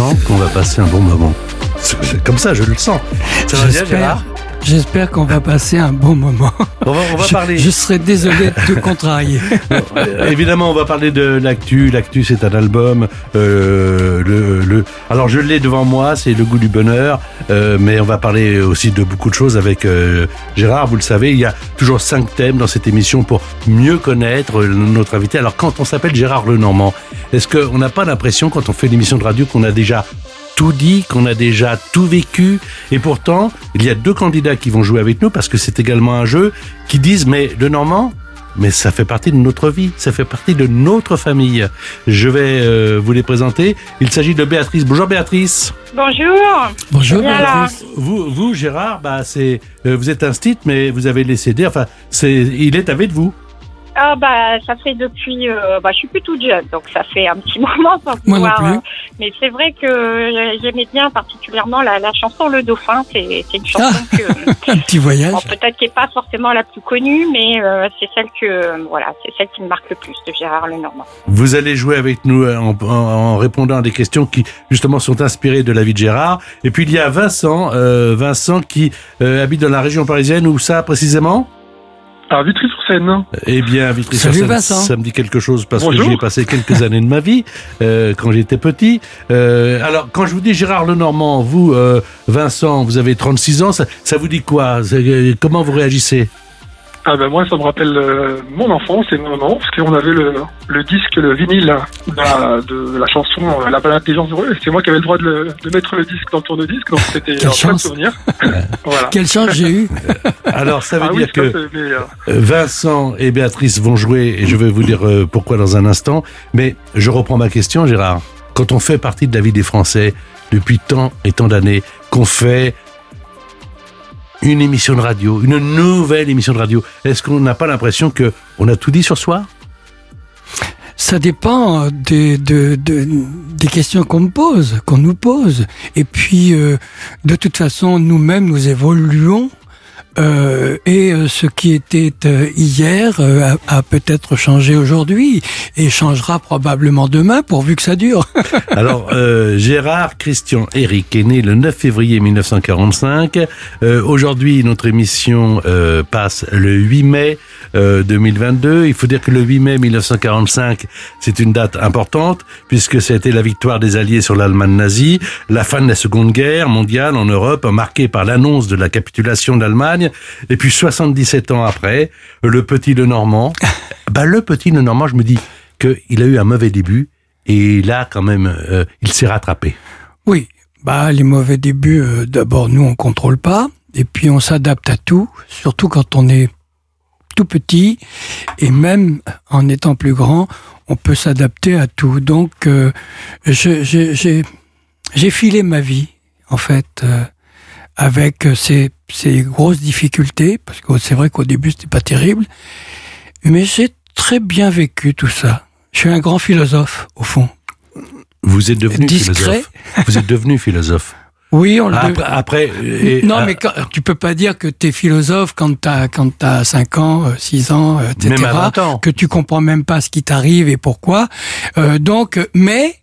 Sens qu'on va passer un bon moment. C'est Comme ça, je le sens. Ça va bien, Gérard? J'espère qu'on va passer un bon moment. On va, on va je, parler. je serais désolé de te contrarier. Euh, évidemment, on va parler de l'actu. L'actu, c'est un album. euh, le, le... Alors, je l'ai devant moi, c'est Le goût du bonheur. euh, mais on va parler aussi de beaucoup de choses avec euh, Gérard. Vous le savez, il y a toujours cinq thèmes dans cette émission pour mieux connaître notre invité. Alors, quand on s'appelle Gérard Lenormand, est-ce qu'on n'a pas l'impression, quand on fait une émission de radio, qu'on a déjà tout dit, qu'on a déjà tout vécu. Et pourtant, il y a deux candidats qui vont jouer avec nous parce que c'est également un jeu qui disent, mais le Normand, mais ça fait partie de notre vie, ça fait partie de notre famille. Je vais euh, vous les présenter. Il s'agit de Béatrice. Bonjour Béatrice. Bonjour. Bonjour. Béatrice. Vous, vous Gérard, bah c'est, euh, vous êtes un stit, mais vous avez laissé dire. Enfin, c'est, il est avec vous. Ah bah ça fait depuis, euh, bah je suis plus toute jeune, donc ça fait un petit moment sans Moi non pouvoir. plus. euh, mais c'est vrai que j'aimais bien particulièrement la, la chanson Le Dauphin. C'est c'est une chanson que Un petit voyage. bon, peut-être qui est pas forcément la plus connue, mais euh, c'est celle que euh, voilà, c'est celle qui me marque le plus de Gérard Lenormand. Vous allez jouer avec nous euh, en, en- en répondant à des questions qui justement sont inspirées de la vie de Gérard. Et puis il y a Vincent, euh, Vincent qui euh, habite dans la région parisienne. Où ça précisément? À Vitry-sur-Seine. Eh bien, vitry Salut, Vincent. ça me dit quelque chose parce que j'y ai passé quelques années de ma vie euh, quand j'étais petit. Euh, alors, quand je vous dis Gérard Lenormand, vous, euh, Vincent, vous avez 36 ans, ça, ça vous dit quoi? Euh, Comment vous réagissez? Ah ben moi, ça me rappelle euh, mon enfance et mon maman, parce qu'on avait le, le disque, le vinyle de la, de la chanson euh, La balade des gens heureux, et c'est moi qui avais le droit de, le- de mettre le disque dans le tourne-disque, donc c'était un chance. souvenir. voilà. Quelle chance j'ai eu. Alors, ça veut ah dire que mais, euh, Vincent et Béatrice vont jouer et je vais vous dire pourquoi dans un instant. Mais je reprends ma question, Gérard. Quand on fait partie de la vie des Français depuis tant et tant d'années, qu'on fait une émission de radio, une nouvelle émission de radio, est-ce qu'on n'a pas l'impression que on a tout dit sur soi? Ça dépend euh, des, de, de- des questions qu'on pose, qu'on nous pose. Et puis, euh, de toute façon, nous-mêmes, nous évoluons. Euh, et euh, ce qui était euh, hier a, peut-être changé aujourd'hui et changera probablement demain pourvu que ça dure. Alors, Gérard Christian Eric est né le 9 février 1945. Euh, Aujourd'hui, notre émission passe le 8 mai euh, 2022. Il faut dire que le 8 mai 1945, c'est une date importante puisque c'était la victoire des Alliés sur l'Allemagne nazie, la fin de la Seconde Guerre mondiale en Europe, marquée par l'annonce de la capitulation d'Allemagne. Et puis 77 ans après, le petit Lenormand, bah le petit Lenormand, je me dis qu'il a eu un mauvais début. Et là, quand même, euh, il s'est rattrapé. Oui, bah les mauvais débuts, euh, d'abord nous on contrôle pas, et puis on s'adapte à tout, surtout quand on est tout petit, et même en étant plus grand, on peut s'adapter à tout. Donc euh, j'ai j'ai filé ma vie en fait euh, avec ces, ces grosses difficultés, parce que c'est vrai qu'au début c'était pas terrible, mais j'ai très bien vécu tout ça. Je suis un grand philosophe au fond. Vous êtes devenu Discret. philosophe. Vous êtes devenu philosophe. Oui, on le Après, après et- non, ah, mais quand- tu peux pas dire que tu es philosophe quand tu as, quand t'as 5 ans, euh, 6 ans, euh, etc. Même à 20 ans. Que tu comprends même pas ce qui t'arrive et pourquoi. Euh, donc, euh, mais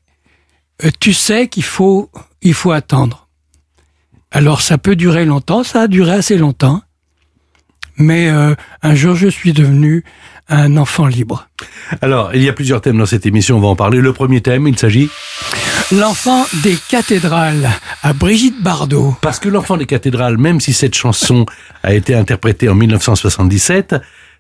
euh, tu sais qu'il faut, il faut attendre. Alors, ça peut durer longtemps, ça a duré assez longtemps. Mais euh, un jour, je suis devenu un enfant libre. alors, il y a plusieurs thèmes dans cette émission, on va en parler. Le premier thème, il s'agit L'enfant des cathédrales à Brigitte Bardot. parce que l'enfant des cathédrales, même si cette chanson a été interprétée en 1977,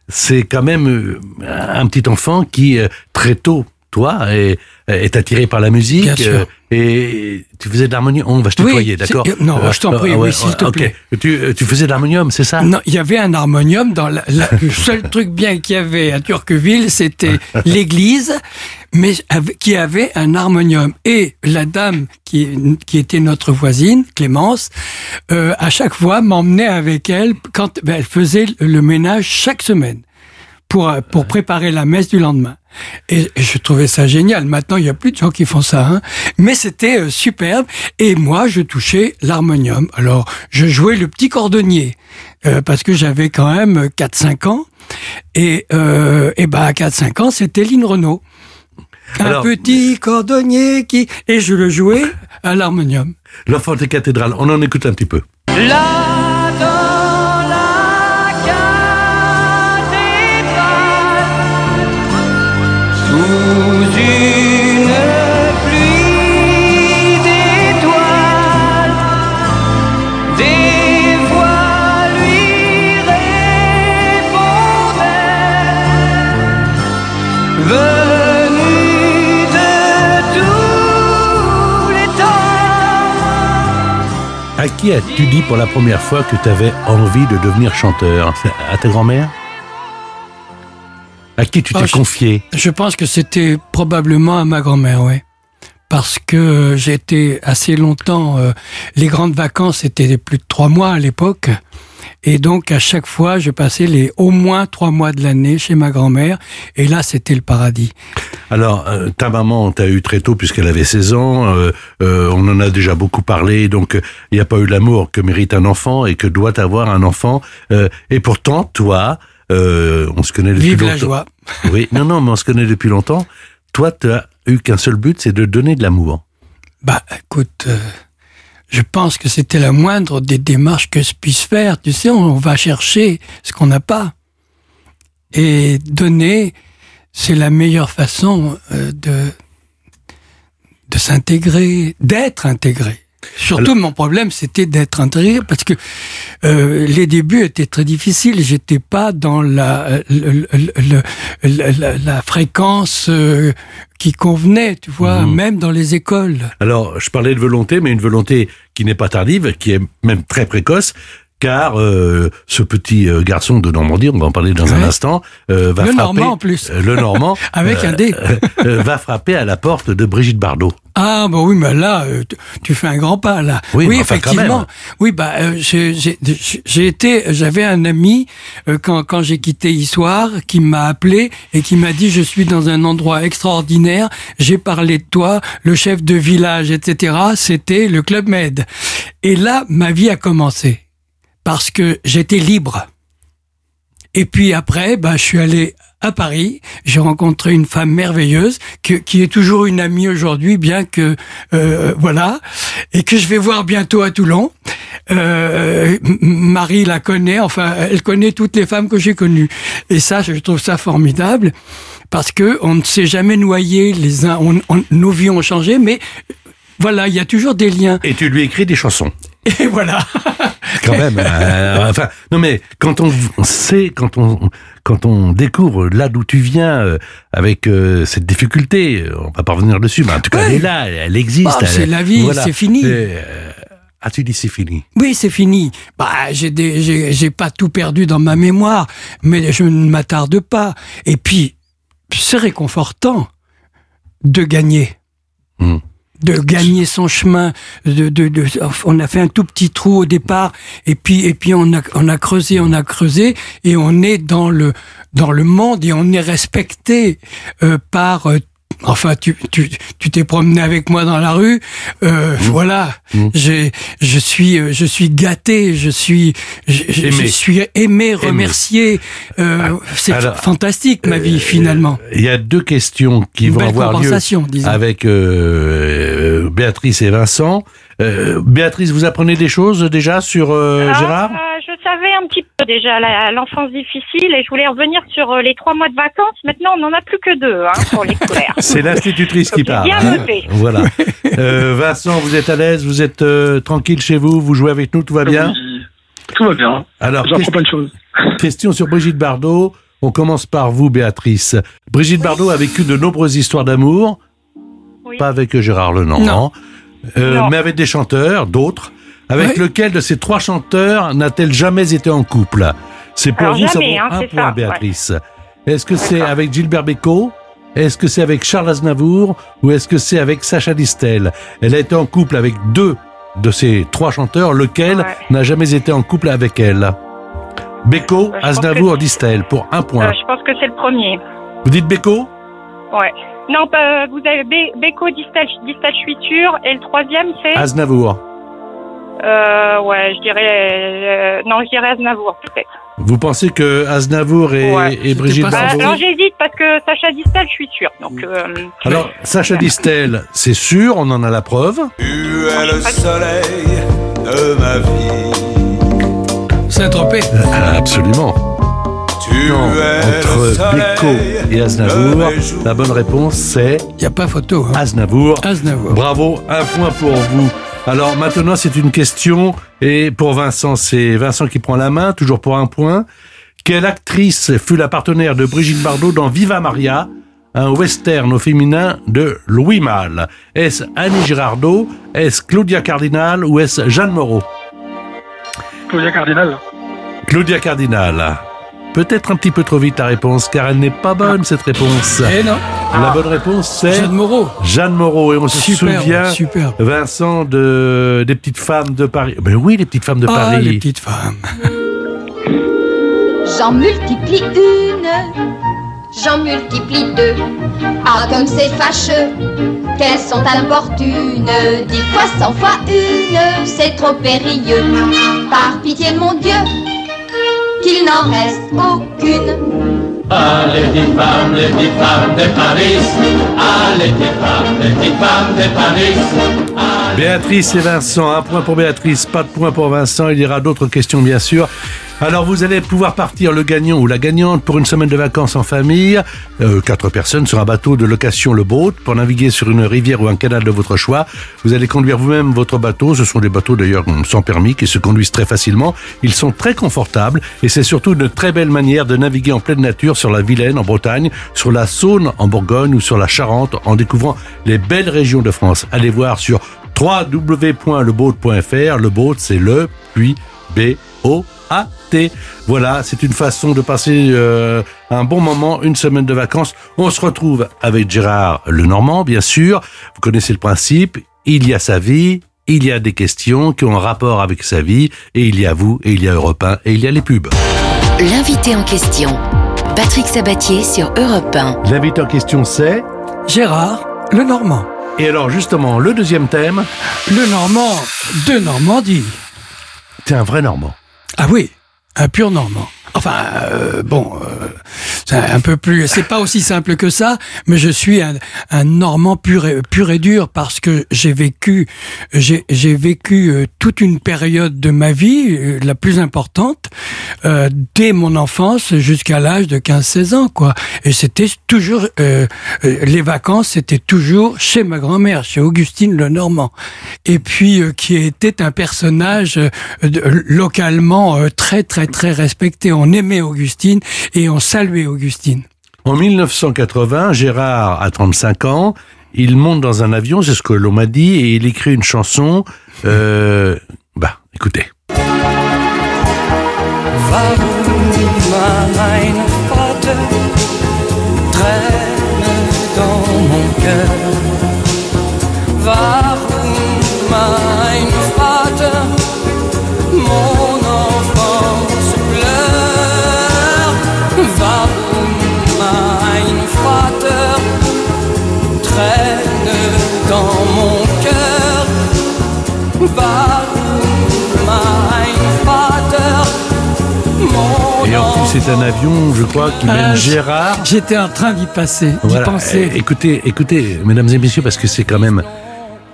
c'est quand même euh, un petit enfant qui euh, très tôt, toi, est, est attiré par la musique. Bien sûr. Euh, et tu faisais de l'harmonium. On va Oui, tutoyer, d'accord? non, je t'en prie, oui, s'il te plaît. Tu, euh, tu faisais de l'harmonium, c'est ça? Non, il y avait un harmonium dans la, la- le seul truc bien qu'il y avait à Turqueville, c'était l'église, mais avec- qui avait un harmonium. Et la dame qui, qui était notre voisine, Clémence, euh, à chaque fois m'emmenait avec elle quand ben, elle faisait le ménage chaque semaine pour euh, pour préparer la messe du lendemain. Et et je trouvais ça génial. Maintenant, il y a plus de gens qui font ça, hein. mais c'était euh, superbe. Et moi, je touchais l'harmonium. Alors, je jouais le petit cordonnier euh, parce que j'avais quand même 4-5 ans. Et, euh, et ben à 4-5 ans, c'était Lynn Renault. Un Alors- petit cordonnier qui et je le jouais à l'harmonium. L'enfant des cathédrales, on en écoute un petit peu. Là qui as-tu dit pour la première fois que tu avais envie de devenir chanteur? À ta grand-mère? À qui tu t'es Ah, je- confié? Je pense que c'était probablement à ma grand-mère, oui. Parce que j'étais assez longtemps. euh, les grandes vacances étaient plus de trois mois à l'époque. Et donc, à chaque fois, je passais les au moins trois mois de l'année chez ma grand-mère. Et là, c'était le paradis. Alors, euh, ta maman t'a eu très tôt puisqu'elle avait 16 ans. euh, euh, on en a déjà beaucoup parlé. Donc, il n'y a pas eu l'amour que mérite un enfant et que doit avoir un enfant. Et pourtant, toi, on se connaît depuis Vive longtemps. la joie. Oui, non, non, mais on se connaît depuis longtemps. Toi, tu as eu qu'un seul but, c'est de donner de l'amour. Bah, écoute, je pense que c'était la moindre des démarches que je puisse faire. Tu sais, on va chercher ce qu'on n'a pas. Et donner, c'est la meilleure façon euh, de, de s'intégrer, d'être intégré. Surtout, mon problème, c'était d'être intégré parce que euh, les débuts étaient très difficiles. J'étais pas dans la le- le- le- la, fréquence euh, qui convenait, tu vois, Mhm. même dans les écoles. Alors, je parlais de volonté, mais une volonté qui n'est pas tardive, qui est même très précoce, car euh, ce petit euh, garçon de Normandie, on va en parler dans un instant, euh, va Le frapper... Normand, en plus. le Normand. Avec un dé. va frapper à la porte de Brigitte Bardot. Ah bah oui, mais là, euh, tu- fais un grand pas là. Oui, quand effectivement. Oui, bah euh, j'ai- été, j'avais un ami euh, quand quand j'ai quitté Issoire qui m'a appelé et qui m'a dit je suis dans un endroit extraordinaire. J'ai parlé de toi, le chef de village, etc. C'était le club Med. Et là, ma vie a commencé parce que j'étais libre. Et puis après, bah, je suis allé à Paris. J'ai rencontré une femme merveilleuse qui est toujours une amie aujourd'hui, bien que euh, voilà, et que je vais voir bientôt à Toulon. Euh, Marie la connaît, enfin, elle connaît toutes les femmes que j'ai connues. Et ça, je trouve ça formidable parce que on ne s'est jamais noyé les uns. Nos vies ont changé, mais voilà, il y a toujours des liens. Et tu lui écris des chansons. Et voilà. Quand même. euh, enfin, non mais quand on sait, quand on quand on découvre là d'où tu viens euh, avec euh, cette difficulté, on va pas revenir dessus, mais en tout cas Ouais. elle est là, elle, existe. Bah, c'est la vie, c'est fini. Ah tu dis c'est fini? Oui, c'est fini. Bah, j'ai des, j'ai, j'ai pas tout perdu dans ma mémoire, mais je ne m'attarde pas. Et puis, c'est réconfortant de gagner. Hmm. De gagner son chemin, de, de, de, on a fait un tout petit trou au départ, et puis, et puis on a, on a creusé, on a creusé, et on est dans le, dans le monde, et on est respecté euh, par euh, Enfin, tu tu tu t'es promené avec moi dans la rue, euh, voilà. Mmh. J'ai je suis euh, je suis gâté, je suis je, Aimé. suis aimé, remercié. Euh, c'est alors, fantastique ma vie finalement. Il y a deux questions qui Une vont avoir lieu disons. avec Béatrice et Vincent. Euh, Béatrice, vous apprenez des choses déjà sur euh, Ah, Gérard euh, Je savais un petit peu déjà l'enfance difficile et je voulais revenir sur euh, les trois mois de vacances. Maintenant, on n'en a plus que deux hein, pour les scolaires. C'est l'institutrice qui parle. bien hein. noté. Voilà. Euh, Vincent, vous êtes à l'aise, vous êtes euh, tranquille chez vous, vous jouez avec nous, tout va bien Oui, Tout va bien. Alors, J'apprends plein de choses. question sur Brigitte Bardot. On commence par vous, Béatrice. Brigitte Bardot a vécu de nombreuses histoires d'amour. Oui. pas avec Gérard Lenormand, euh, mais avec des chanteurs, d'autres. Avec Oui. lequel de ces trois chanteurs n'a-t-elle jamais été en couple? C'est pour Alors, vous, ça jamais, vaut hein, un point, ça, Béatrice. Est-ce que c'est avec Gilbert Bécaud? Est-ce que c'est avec Charles Aznavour? Ou est-ce que c'est avec Sacha Distel? Elle a été en couple avec deux de ces trois chanteurs, lequel Ouais. n'a jamais été en couple avec elle? Bécaud, Euh, Aznavour, Distel, pour un point. Euh, je pense que c'est le premier. Vous dites Bécaud? Ouais. Non, vous avez Beko, sûre. Et le troisième, c'est? Aznavour. euh, Ouais, je dirais... euh, non, je dirais Aznavour, peut-être. Vous pensez que Aznavour et, Ouais. et Brigitte Bah, Bardot alors, j'hésite parce que Sacha Distal, je suis sûre. Donc, euh, Alors, Sacha Distel, c'est sûr, on en a la preuve. Tu es le soleil de ma vie. Saint-Tropez. Absolument. Non, entre Beko et Aznavour, la bonne réponse c'est Il n'y a pas photo. Hein. Aznavour. Aznavour. Bravo, un point pour vous. Alors maintenant, c'est une question, et pour Vincent, c'est Vincent qui prend la main, toujours pour un point. Quelle actrice fut la partenaire de Brigitte Bardot dans Viva Maria, un western au féminin de Louis Malle? Est-ce Annie Girardot, est-ce Claudia Cardinal ou est-ce Jeanne Moreau? Claudia Cardinal. Claudia Cardinal. Peut-être un petit peu trop vite ta réponse, car elle n'est pas bonne cette réponse. Eh non, La bonne réponse c'est Jeanne Moreau. Jeanne Moreau. Et on se Superbe, souvient, superbe. Vincent, de, des petites femmes de Paris. Ben oui, les petites femmes de Ah, Paris. les petites femmes. J'en multiplie une, j'en multiplie deux. Ah, comme c'est fâcheux, qu'elles sont importunes. Dix fois, cent fois une, c'est trop périlleux. Par pitié, mon Dieu, n'en reste aucune. Les petites femmes, les petites femmes de Paris. Les petites femmes, les petites femmes de Paris. Béatrice et Vincent, un point pour Béatrice, pas de point pour Vincent. Il y aura d'autres questions, bien sûr. Alors, vous allez pouvoir partir le gagnant ou la gagnante pour une semaine de vacances en famille. Euh, quatre personnes sur un bateau de location Le Boat pour naviguer sur une rivière ou un canal de votre choix. Vous allez conduire vous-même votre bateau. Ce sont des bateaux d'ailleurs sans permis qui se conduisent très facilement. Ils sont très confortables et c'est surtout une très belle manière de naviguer en pleine nature sur la Vilaine en Bretagne, sur la Saône en Bourgogne ou sur la Charente en découvrant les belles régions de France. Allez voir sur www.leboat.fr. Le boat, c'est le, puis B-O-A-T. Voilà, c'est une façon de passer euh, un bon moment, une semaine de vacances. On se retrouve avec Gérard Lenormand, bien sûr. Vous connaissez le principe. Il y a sa vie, il y a des questions qui ont un rapport avec sa vie, et il y a vous, et il y a Europe 1, et il y a les pubs. L'invité en question. Patrick Sabatier sur Europe 1. L'invité en question, c'est... Gérard, le Normand. Et alors, justement, le deuxième thème, Le Normand de Normandie. c'est un vrai Normand. Ah oui, un pur Normand. Enfin, euh, bon, euh, c'est un peu plus. C'est pas aussi simple que ça, mais je suis un, un Normand pur et, pur et dur parce que j'ai vécu, j'ai j'ai vécu euh, toute une période de ma vie, euh, la plus importante, euh, dès mon enfance jusqu'à l'âge de 15-16 ans, quoi. Et c'était toujours euh, les vacances, c'était toujours chez ma grand-mère, chez Augustine Le Normand, et puis qui était un personnage localement très très très respecté. On aimait Augustine et on saluait Augustine. En 1980, Gérard a 35 ans. Il monte dans un avion, c'est ce que l'on m'a dit, et il écrit une chanson. Euh, bah, écoutez. Träne dans mon cœur? Et en plus, c'est un avion, je crois, qui mène Ah, Gérard. J'étais en train d'y passer, d'y Voilà. penser. Eh, Écoutez, écoutez, mesdames et messieurs, parce que c'est quand même,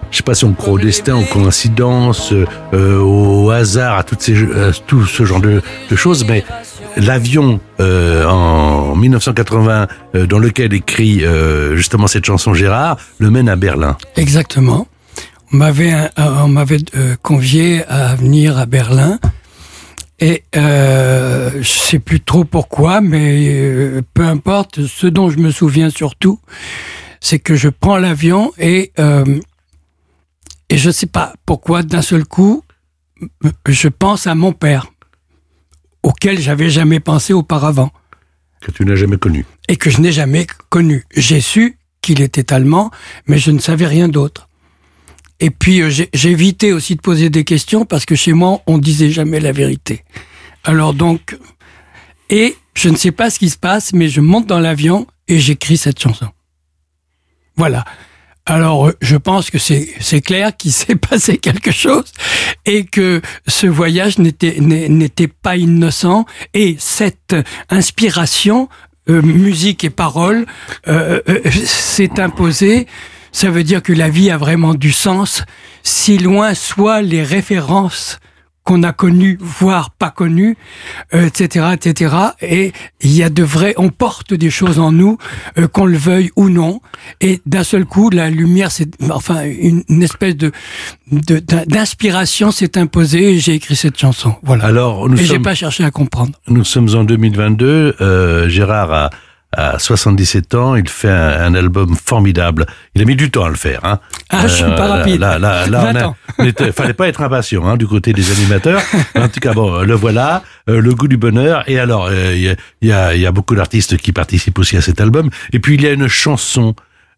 je sais pas si on croit au destin, aux coïncidences, euh, au hasard, à toutes ces, à tout ce genre de, de choses, mais l'avion euh, en 1980 euh, dans lequel écrit euh, justement cette chanson Gérard le mène à Berlin. Exactement. On m'avait, euh, on m'avait euh, convié à venir à Berlin. Et euh, je sais plus trop pourquoi, mais euh, peu importe. Ce dont je me souviens surtout, c'est que je prends l'avion et euh, et je sais pas pourquoi d'un seul coup, je pense à mon père, auquel j'avais jamais pensé auparavant Que tu n'as jamais connu. et que je n'ai jamais connu. J'ai su qu'il était allemand, mais je ne savais rien d'autre. Et puis euh, évité aussi de poser des questions parce que chez moi on disait jamais la vérité. Alors donc, et je ne sais pas ce qui se passe, mais je monte dans l'avion et j'écris cette chanson. Voilà. Alors, euh, je pense que c'est clair qu'il s'est passé quelque chose et que ce voyage n'était pas innocent et cette inspiration, euh, musique et paroles, s'est imposée. Ça veut dire que la vie a vraiment du sens, si loin soient les références qu'on a connues, voire pas connues, euh, etc., etc. Et il y a de vrais, on porte des choses en nous, euh, qu'on le veuille ou non. Et d'un seul coup, la lumière, c'est, enfin, une, une espèce de, de- d'in- d'inspiration s'est imposée et j'ai écrit cette chanson. Voilà. Alors, nous et j'ai sommes, pas cherché à comprendre. nous sommes en 2022. euh, Gérard a, a 77 ans. Il fait un, un album formidable. Il a mis du temps à le faire. Hein. Ah, je suis pas rapide. Là, là, là, 20 on a- ans. on était- fallait pas être impatient hein, du côté des animateurs. En tout cas, bon, le voilà, euh, le goût du bonheur. Et alors, euh, il y, a, il y a- il y a beaucoup d'artistes qui participent aussi à cet album. Et puis, il y a une chanson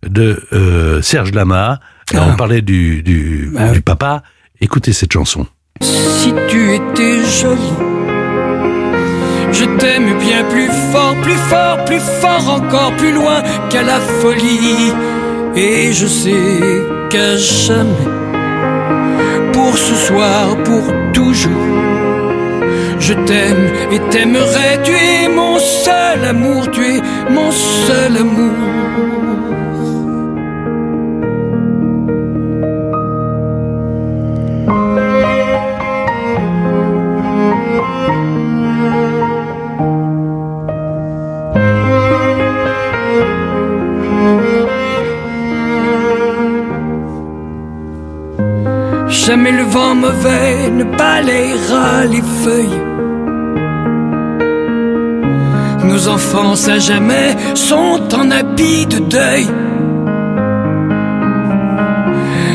de euh, Serge Lama. Ah. On parlait du, du, Ah du papa. Écoutez cette chanson. Si tu étais jolie, je t'aime bien plus fort, plus fort, plus fort encore, plus loin qu'à la folie. Et je sais qu'à jamais, pour ce soir, pour toujours, je t'aime et t'aimerai. Tu es mon seul amour, tu es mon seul amour. Jamais le vent mauvais ne balayera les feuilles. Nos enfants à jamais sont en habit de deuil.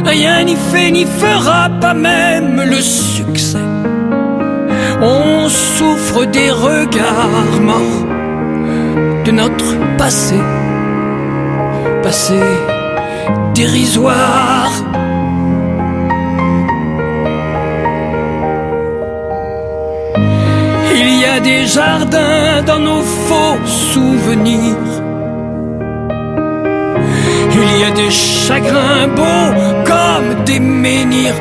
Rien n'y fait ni fera pas même le succès. On souffre des regards morts de notre passé, passé dérisoire. Jardins dans nos faux souvenirs. Il y a des chagrins beaux comme des menhirs.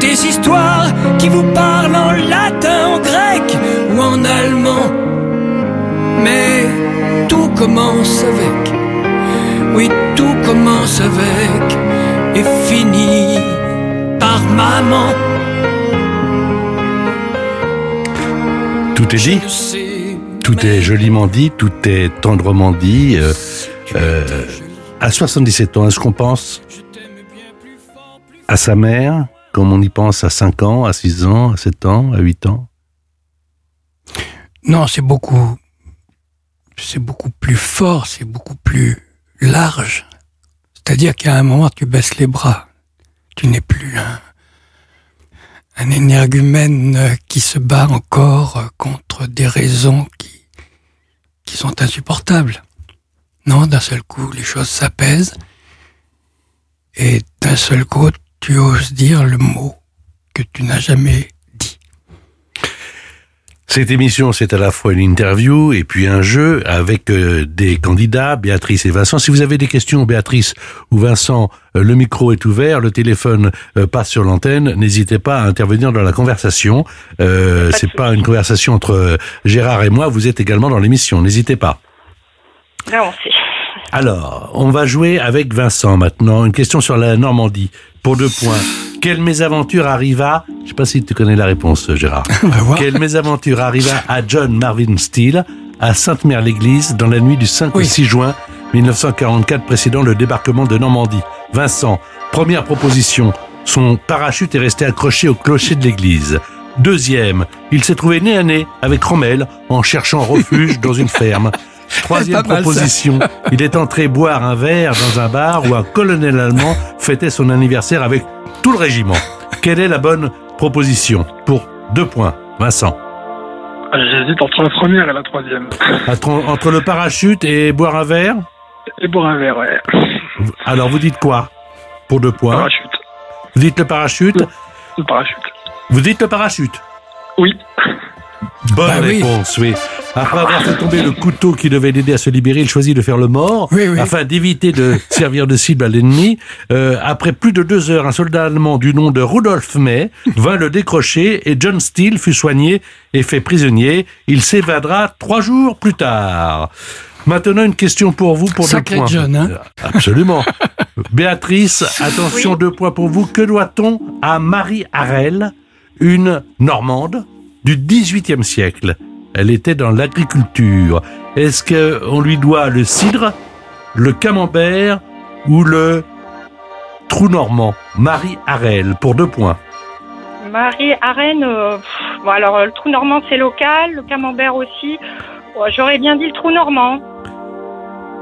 Des histoires qui vous parlent en latin, en grec ou en allemand. Mais tout commence avec, oui, tout commence avec et finit par maman. Tout est dit Tout est joliment dit, tout est tendrement dit. euh, euh, à 77 ans, est-ce qu'on pense à sa mère comme on y pense à 5 ans, à 6 ans, à 7 ans, à 8 ans? Non, c'est beaucoup, c'est beaucoup plus fort, c'est beaucoup plus large. C'est-à-dire qu'à un moment, tu baisses les bras. Tu n'es plus un, un énergumène qui se bat encore contre des raisons qui, qui sont insupportables. Non, d'un seul coup, les choses s'apaisent. Et d'un seul coup, tu oses dire le mot que tu n'as jamais. Cette émission, c'est à la fois une interview et puis un jeu avec euh, des candidats, Béatrice et Vincent. Si vous avez des questions, Béatrice ou Vincent, euh, le micro est ouvert, le téléphone euh, passe sur l'antenne. N'hésitez pas à intervenir dans la conversation. Euh, c'est pas une conversation entre Gérard et moi. Vous êtes également dans l'émission. N'hésitez pas. Non. Alors, on va jouer avec Vincent maintenant. Une question sur la Normandie pour deux points. Quelle mésaventure arriva Je sais pas si tu connais la réponse, Gérard. Voir. Quelle mésaventure arriva à John Marvin Steele à Sainte-Mère-l'Église dans la nuit du 5 au Oui. 6 juin 1944 précédant le débarquement de Normandie Vincent, première proposition, son parachute est resté accroché au clocher de l'église. Deuxième, il s'est trouvé nez à nez avec Rommel en cherchant refuge dans une ferme. Troisième mal, proposition. Il est entré boire un verre dans un bar où un colonel allemand fêtait son anniversaire avec tout le régiment. Quelle est la bonne proposition Pour deux points. Vincent? J'hésite entre la première et la troisième. Entre, entre le parachute et boire un verre? Et boire un verre, ouais. Alors vous dites quoi Pour deux points? Parachute. Vous dites le parachute? Le parachute. Vous dites le parachute? Oui. Bonne Bah oui. réponse, oui. Après avoir fait tomber le couteau qui devait l'aider à se libérer, il choisit de faire le mort Oui, oui. afin d'éviter de servir de cible à l'ennemi. Euh, après plus de deux heures, un soldat allemand du nom de Rudolf May vint le décrocher et John Steele fut soigné et fait prisonnier. Il s'évadera trois jours plus tard. Maintenant, une question pour vous pour Sacré deux points. John, hein Euh, Absolument. Béatrice, attention, deux points pour vous. Que doit-on à Marie Harel, une Normande du XVIIIe siècle? Elle était dans l'agriculture. Est-ce qu'on lui doit le cidre, le camembert ou le trou normand? Marie Harel, pour deux points. Marie Arène, euh, bon alors euh, le trou normand c'est local, le camembert aussi. J'aurais bien dit le trou normand.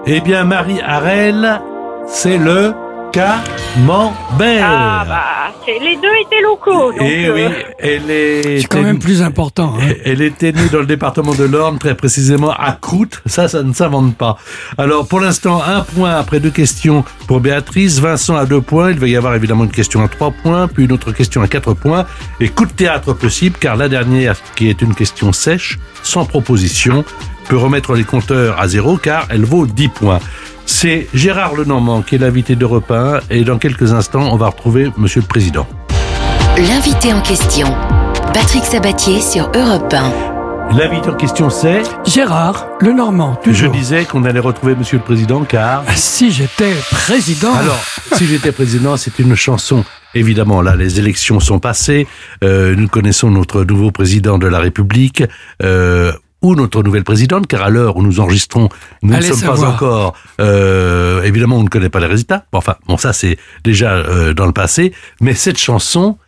Eh bien, Marie Harel, c'est le camembert. Ah bah les deux étaient locaux. Donc, Eh euh, oui, elle est. C'est quand même plus important. hein. Elle était née dans le département de l'Orne, très précisément à Croûte. Ça, ça ne s'invente pas. Alors, pour l'instant, un point après deux questions pour Béatrice. Vincent à deux points. Il va y avoir évidemment une question à trois points, puis une autre question à quatre points. Et coup de théâtre possible, car la dernière, qui est une question sèche, sans proposition, peut remettre les compteurs à zéro, car elle vaut 10 points. C'est Gérard Lenormand qui est l'invité d'Europe 1, et dans quelques instants, on va retrouver Monsieur le Président. L'invité en question. Patrick Sabatier sur Europe 1. L'invité en question, c'est... Gérard Lenormand, Je toujours. disais qu'on allait retrouver Monsieur le Président, car... Ah, Si j'étais président. Alors, si j'étais président, c'est une chanson. Évidemment, là, les élections sont passées. Euh, nous connaissons notre nouveau président de la République. Euh, ou notre nouvelle présidente, car à l'heure où nous enregistrons, nous Allez ne sommes pas encore. euh, évidemment, on ne connaît pas les résultats. Bon, Enfin, bon, ça c'est déjà euh, dans le passé. Mais cette chanson,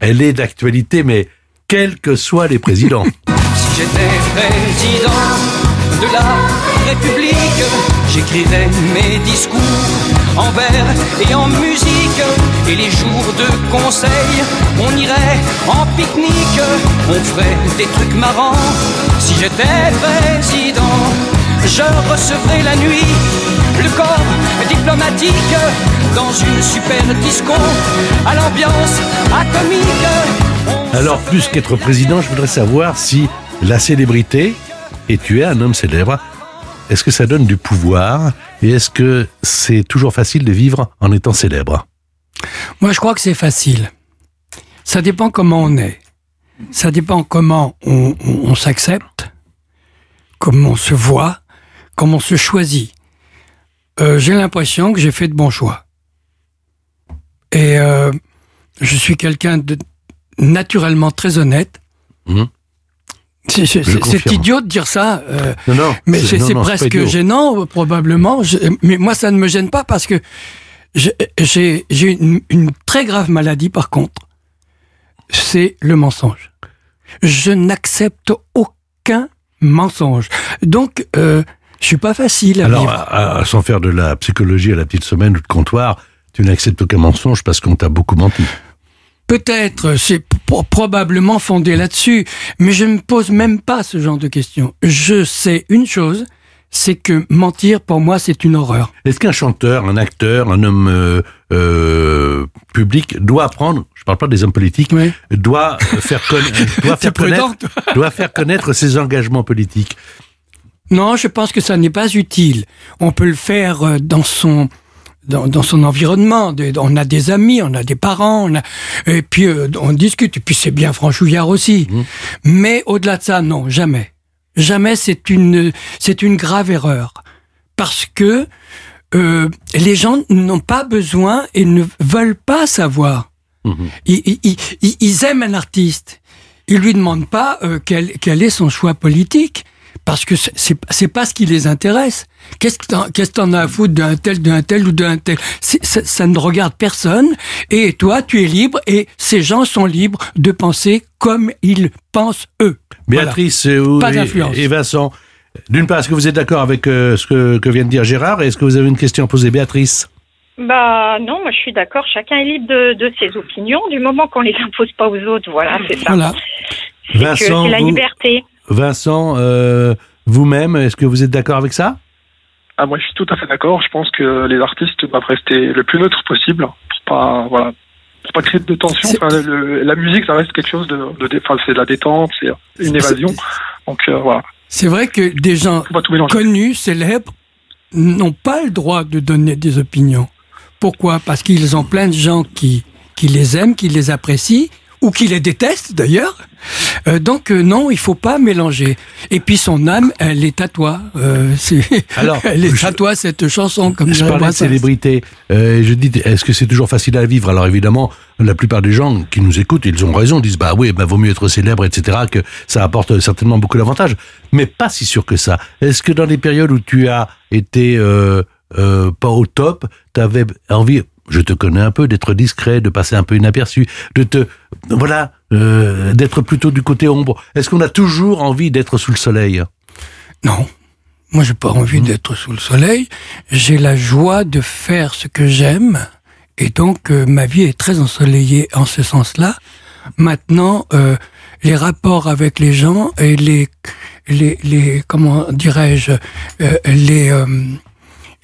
elle est d'actualité, mais quels que soient les présidents. Si j'étais président de la République, j'écrirais mes discours en vers et en musique. Et les jours de conseil, on irait en pique-nique, on ferait des trucs marrants. Si j'étais président, je recevrais la nuit le corps diplomatique dans une super disco à l'ambiance atomique. On Alors, plus qu'être président, je voudrais savoir si la célébrité, et tu es un homme célèbre, est-ce que ça donne du pouvoir et est-ce que c'est toujours facile de vivre en étant célèbre? Moi, je crois que c'est facile. Ça dépend comment on est. Ça dépend comment on, on- on s'accepte, comment on se voit, comment on se choisit. Euh, j'ai l'impression que j'ai fait de bons choix. Et euh, je suis quelqu'un de naturellement très honnête. Mhm. C'est- idiot de dire ça. euh, Non, non. mais c'est presque gênant, probablement. Je- mais moi, ça ne me gêne pas parce que j'ai- j'ai j'ai une, une très grave maladie, par contre. C'est le mensonge. Je n'accepte aucun mensonge. Donc, euh, je suis pas facile à Alors, vivre. à- à- sans faire de la psychologie à la petite semaine ou de comptoir, tu n'acceptes aucun mensonge parce qu'on t'a beaucoup menti. Peut-être, c'est pro- probablement fondé là-dessus, mais je ne me pose même pas ce genre de questions. Je sais une chose, c'est que mentir, pour moi, c'est une horreur. Est-ce qu'un chanteur, un acteur, un homme euh, euh, public doit apprendre, je parle pas des hommes politiques, Oui. doit faire, conna- doit, T'es faire prudent, connaître, doit faire connaître ses engagements politiques? Non, je pense que ça n'est pas utile. On peut le faire euh, dans son dans, dans son environnement. Des- On a des amis, on a des parents, on a, et puis euh, on discute. Et puis c'est bien franchouillard aussi. Mais au-delà de ça, non, jamais, jamais. C'est une c'est une grave erreur parce que euh, les gens n'ont pas besoin et ne veulent pas savoir. Mhm. Ils, ils- ils- ils aiment un artiste. Ils lui demandent pas euh, quel, quel est son choix politique. Parce que c'est- c'est pas ce qui les intéresse. Qu'est-ce que t'en qu'est-ce que t'en as à foutre d'un tel, d'un tel ou d'un tel? Ça, ça ne regarde personne. Et toi, tu es libre et ces gens sont libres de penser comme ils pensent eux. Voilà. Béatrice Pas et- d'influence. et Vincent, D'une part, est-ce que vous êtes d'accord avec euh, ce que, que vient de dire Gérard? Et est-ce que vous avez une question à poser Béatrice? Bah non, moi je suis d'accord. Chacun est libre de, de ses opinions du moment qu'on les impose pas aux autres. Voilà, c'est ça. Voilà. C'est que Vincent, c'est la vous- liberté. Vincent, euh, vous-même, est-ce que vous êtes d'accord avec ça? Ah, moi, je suis tout à fait d'accord. Je pense que les artistes doivent rester le plus neutre possible pour pas, voilà, pour pas créer de tension. C'est- Enfin, le- la musique, ça reste quelque chose de, enfin, c'est de la détente, c'est une évasion. Donc, euh, voilà. C'est vrai que des gens connus, célèbres, n'ont pas le droit de donner des opinions. Pourquoi? Parce qu'ils ont plein de gens qui, qui les aiment, qui les apprécient, ou qui les détestent d'ailleurs. Euh, donc euh, non, il faut pas mélanger. Et puis son âme, elle est à toi. Euh, Alors, elle est je- à toi cette chanson, comme Je parlais de célébrité. Euh, je dis, est-ce que c'est toujours facile à vivre? Alors évidemment, la plupart des gens qui nous écoutent, ils ont raison, disent bah oui, bah vaut mieux être célèbre, etc. Que ça apporte certainement beaucoup d'avantages, mais pas si sûr que ça. Est-ce que dans les périodes où tu as été pas au top, tu avais envie je te connais un peu, d'être discret, de passer un peu inaperçu, de te, voilà, euh, d'être plutôt du côté ombre. Est-ce qu'on a toujours envie d'être sous le soleil Non. Moi, j'ai pas envie Mmh. d'être sous le soleil. J'ai la joie de faire ce que j'aime. Et donc, euh, ma vie est très ensoleillée en ce sens-là. Maintenant, euh, les rapports avec les gens et les, les, les comment dirais-je, euh, les, euh,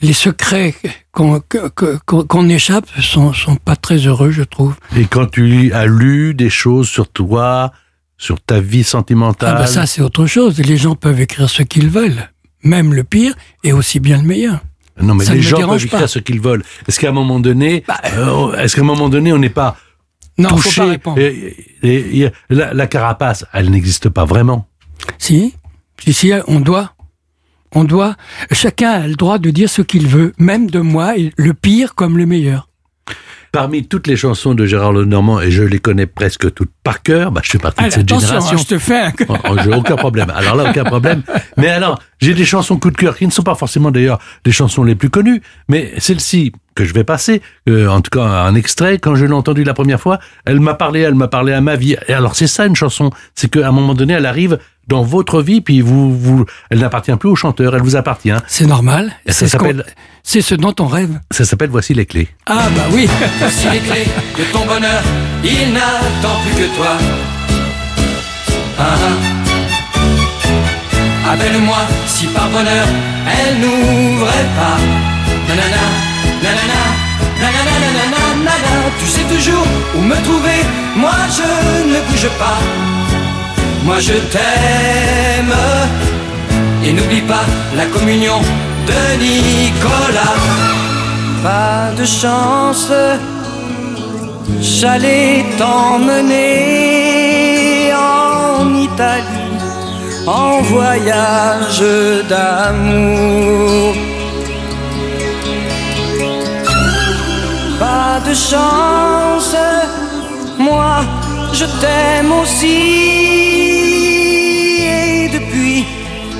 les secrets qu'on échappe sont, sont pas très heureux, je trouve. Et quand tu as lu des choses sur toi, sur ta vie sentimentale, Ah bah ça, c'est autre chose. Les gens peuvent écrire ce qu'ils veulent. Même le pire et aussi bien le meilleur. non mais ça les gens peuvent écrire pas. ce qu'ils veulent. Est-ce qu'à un moment donné, Bah, euh, est-ce qu'à un moment donné, on n'est pas Non, touché faut pas répondre. et- et- et- la, la carapace, elle n'existe pas vraiment. Si, si, si, on doit. On doit. Chacun a le droit de dire ce qu'il veut, même de moi, le pire comme le meilleur. Parmi toutes les chansons de Gérard Lenormand, et je les connais presque toutes par cœur, bah, je fais partie de cette attention, génération. hein, je te fais un... Oh, oh, j'ai aucun problème. Alors là, aucun problème. Mais alors, j'ai des chansons coup de cœur qui ne sont pas forcément d'ailleurs les chansons les plus connues, mais celle-ci que je vais passer, euh, en tout cas un extrait, quand je l'ai entendue la première fois, elle m'a parlé, elle m'a parlé à ma vie. Et alors c'est ça une chanson, c'est qu'à un moment donné, elle arrive dans votre vie, puis vous, vous, elle n'appartient plus au chanteur, elle vous appartient. C'est normal. Et ça s'appelle- c'est ce dont on rêve. Ça s'appelle Voici les clés. Ah bah oui. Voici les clés de ton bonheur, il n'attend plus que toi. Ah, ah. Appelle-moi si par bonheur elle n'ouvrait pas. Nanana, nanana, nanana, nanana, nanana. Tu sais toujours où me trouver, moi je ne bouge pas. Moi je t'aime. Et n'oublie pas la communion de Nicolas. Pas de chance, j'allais t'emmener en Italie en voyage d'amour. Pas de chance, moi je t'aime aussi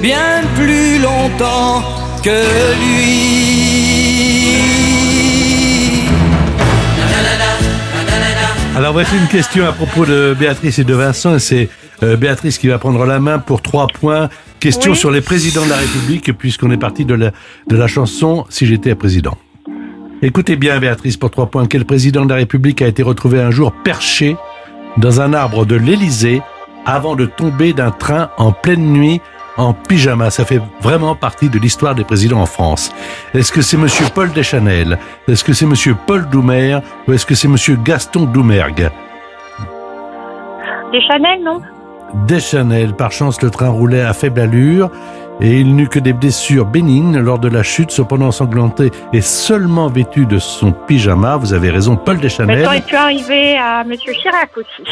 bien plus longtemps que lui. Alors voici une question à propos de Béatrice et de Vincent. et C'est euh, Béatrice qui va prendre la main pour trois points. Question Oui. sur les présidents de la République, puisqu'on est parti de la, de la chanson Si j'étais président. Écoutez bien Béatrice pour trois points. Quel président de la République a été retrouvé un jour perché dans un arbre de l'Élysée avant de tomber d'un train en pleine nuit en pyjama Ça fait vraiment partie de l'histoire des présidents en France. Est-ce que c'est monsieur Paul Deschanel? Est-ce que c'est monsieur Paul Doumer? Ou est-ce que c'est monsieur Gaston Doumergue? Des Chanel, non? Deschanel, par chance, le train roulait à faible allure et il n'eut que des blessures bénignes lors de la chute, cependant ensanglanté et seulement vêtu de son pyjama. Vous avez raison, Paul Mais Deschanel. ça aurait pu arriver à Monsieur Chirac aussi.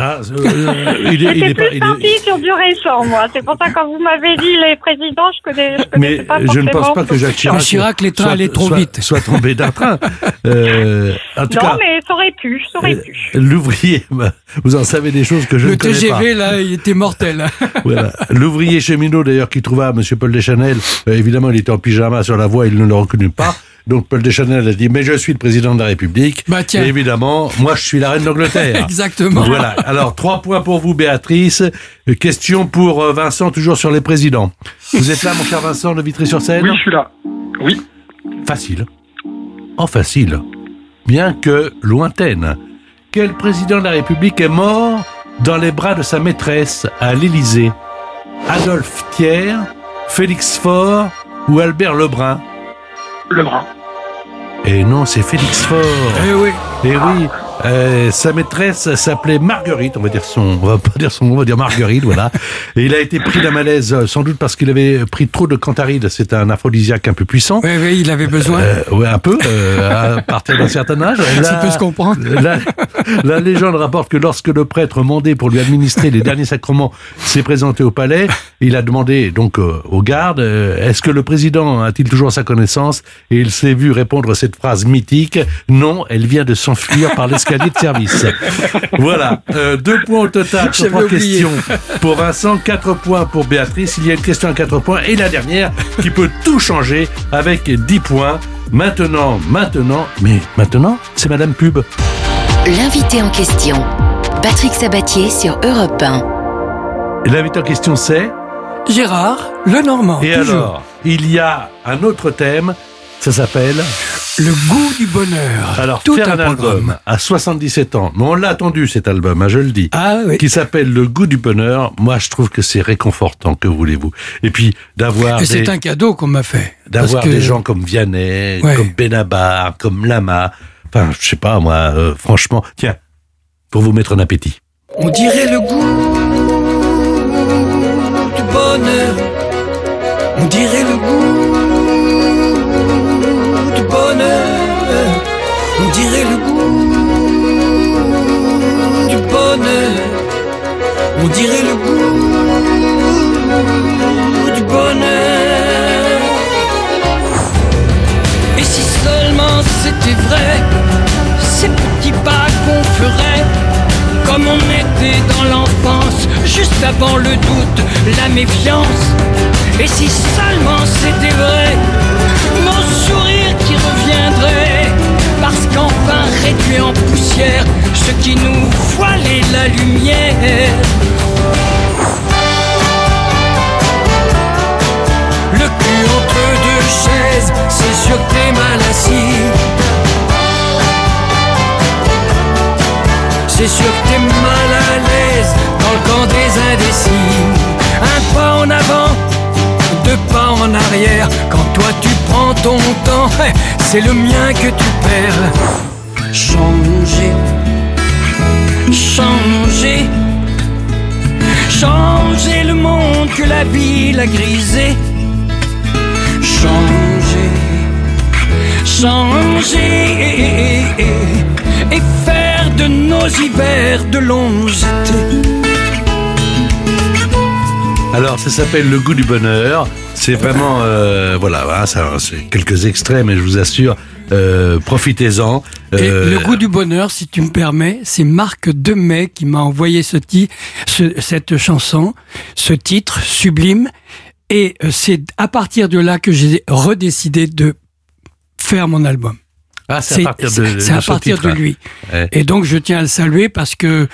Ah, euh, il est, il J'étais est pas, plus il est- partie sur du récent, moi. C'est pour ça que quand vous m'avez dit les présidents, je connais, je mais pas je ne pense pas que Jacques Chirac, En Chirac, les trains soit- allaient trop soit- vite. soit tombé d'un train. Euh, en tout Non, cas, mais ça aurait pu, ça aurait pu. l'ouvrier, bah, vous en savez des choses que je le ne connais pas. TGV, là, il était mortel. Voilà. L'ouvrier cheminot d'ailleurs qui Monsieur Paul Deschanel, euh, évidemment il était en pyjama sur la voie, il ne le reconnut pas. Donc Paul Deschanel a dit mais je suis le président de la République. Bah, tiens. Et évidemment, moi je suis la reine d'Angleterre. Exactement. Voilà. Alors trois points pour vous, Béatrice. Euh, Question pour euh, Vincent, toujours sur les présidents. Vous êtes là, mon cher Vincent de Vitry-sur-Seine Oui, je suis là. Oui. Facile. En facile. Bien que lointaine. Quel président de la République est mort dans les bras de sa maîtresse à l'Élysée? Adolphe Thiers, Félix Faure ou Albert Lebrun? Lebrun. Et non, c'est Félix Faure. Eh oui. Et oui, euh, sa maîtresse s'appelait Marguerite, on va dire son, on va pas dire son nom, on va dire Marguerite, voilà. Et il a été pris d'un malaise, euh, sans doute parce qu'il avait pris trop de cantaride. C'est un aphrodisiaque un peu puissant. Oui, oui, il avait besoin. Euh, ouais, un peu, euh, à partir d'un certain âge. Ça peut se comprendre. La, la légende rapporte que lorsque le prêtre mandé pour lui administrer les derniers sacrements s'est présenté au palais, il a demandé donc euh, aux gardes euh, est-ce que le président a-t-il toujours sa connaissance? Et il s'est vu répondre cette phrase mythique non, elle vient de s'enfuir par l'escalier de service. Voilà, euh, deux points au total sur trois oublié. questions pour Vincent, quatre points pour Béatrice. Il y a une question à quatre points et la dernière qui peut tout changer avec 10 points. Maintenant, maintenant, mais maintenant, c'est Madame Pub. L'invité en question. Patrick Sabatier sur Europe 1. Et l'invité en question, c'est Gérard Lenormand. Et toujours. alors, il y a un autre thème, ça s'appelle Le goût du bonheur. alors Tout faire un, un album à 77 ans. Mais on l'a attendu cet album, hein, je le dis. Ah oui. Qui s'appelle Le goût du bonheur. Moi, je trouve que c'est réconfortant, que voulez-vous. Et puis, d'avoir des, c'est un cadeau qu'on m'a fait. d'avoir que- des gens comme Vianney, Ouais. comme Benabar, comme Lama. Enfin, je sais pas, moi, euh, franchement. Tiens, pour vous mettre en appétit. On dirait le goût du bonheur. On dirait le goût On dirait le goût du bonheur. Et si seulement c'était vrai, ces petits pas qu'on ferait, comme on était dans l'enfance, juste avant le doute, la méfiance. Et si seulement c'était vrai, qu'enfin réduit en poussière, ce qui nous voilait la lumière. Le cul entre deux chaises, c'est sûr que t'es mal assis. C'est sûr que t'es mal à l'aise dans le camp des indécis. Un pas en avant, deux pas arrière. Quand toi tu prends ton temps, c'est le mien que tu perds. Changer, changer, changer le monde que la ville a grisé. Changer, changer et faire de nos hivers de longs étés. Alors, ça s'appelle Le goût du bonheur. C'est vraiment, euh, voilà, hein, ça, c'est quelques extraits, mais je vous assure, euh, profitez-en. Et Euh, le goût du bonheur, si tu me permets, c'est Marc Demey qui m'a envoyé ce ce- cette chanson, ce titre sublime. Et euh, c'est à partir de là que j'ai redécidé de faire mon album. Ah, c'est à partir de, à partir lui. Ouais. Et donc je tiens à le saluer parce que,